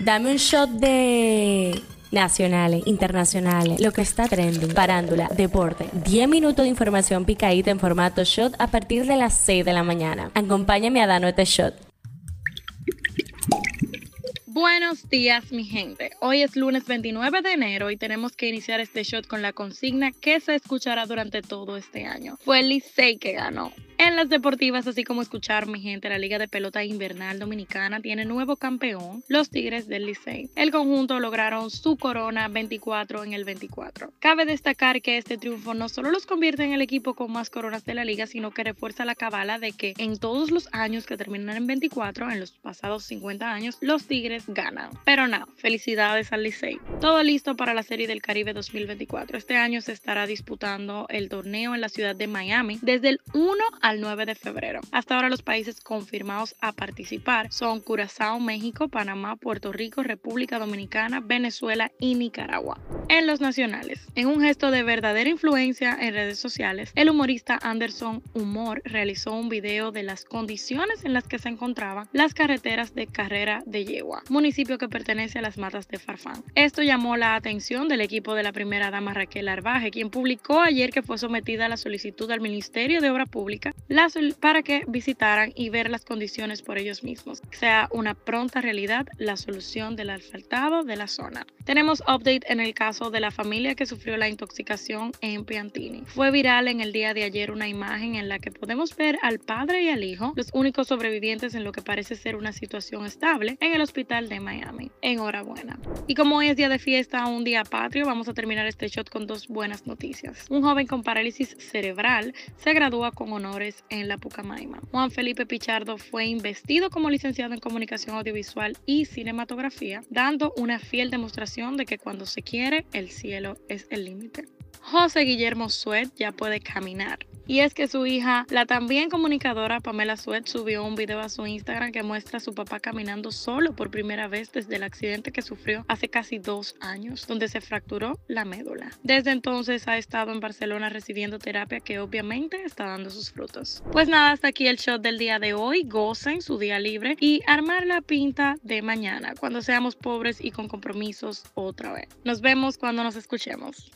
Dame un shot de nacionales, internacionales, lo que está trending, parándula, deporte. 10 minutos de información picadita en formato shot a partir de las 6 de la mañana. Acompáñame a darnos este shot. Buenos días, mi gente. Hoy es lunes 29 de enero y tenemos que iniciar este shot con la consigna que se escuchará durante todo este año. Fue el Licey que ganó. En las deportivas, así como escuchar, mi gente, la Liga de Pelota Invernal Dominicana tiene nuevo campeón, los Tigres del Licey. El conjunto lograron su corona 24 en el 24. Cabe destacar que este triunfo no solo los convierte en el equipo con más coronas de la liga, sino que refuerza la cabala de que en todos los años que terminan en 24, en los pasados 50 años, los Tigres ganan. Pero nada, felicidades al Licey. Todo listo para la Serie del Caribe 2024. Este año se estará disputando el torneo en la ciudad de Miami desde el 1 a al 9 de febrero. Hasta ahora los países confirmados a participar son Curazao, México, Panamá, Puerto Rico, República Dominicana, Venezuela y Nicaragua. En los nacionales, en un gesto de verdadera influencia en redes sociales, el humorista Anderson Humor realizó un video de las condiciones en las que se encontraban las carreteras de Carrera de Yegua, municipio que pertenece a las matas de Farfán. Esto llamó la atención del equipo de la primera dama Raquel Arbaje, quien publicó ayer que fue sometida a la solicitud al Ministerio de Obra Pública para que visitaran y ver las condiciones por ellos mismos. Sea una pronta realidad la solución del asfaltado de la zona. Tenemos update en el caso de la familia que sufrió la intoxicación en Piantini. Fue viral en el día de ayer una imagen en la que podemos ver al padre y al hijo, los únicos sobrevivientes en lo que parece ser una situación estable, en el hospital de Miami. Enhorabuena. Y como hoy es día de fiesta, un día patrio, vamos a terminar este shot con dos buenas noticias. Un joven con parálisis cerebral se gradúa con honores en la Pucamaima. Juan Felipe Pichardo fue investido como licenciado en comunicación audiovisual y cinematografía, dando una fiel demostración de que cuando se quiere, el cielo es el límite. José Guillermo Suet ya puede caminar. Y es que su hija, la también comunicadora Pamela Suet, subió un video a su Instagram que muestra a su papá caminando solo por primera vez desde el accidente que sufrió hace casi dos años, donde se fracturó la médula. Desde entonces ha estado en Barcelona recibiendo terapia que obviamente está dando sus frutos. Pues nada, hasta aquí el shot del día de hoy. Gocen su día libre y armar la pinta de mañana, cuando seamos pobres y con compromisos otra vez. Nos vemos cuando nos escuchemos.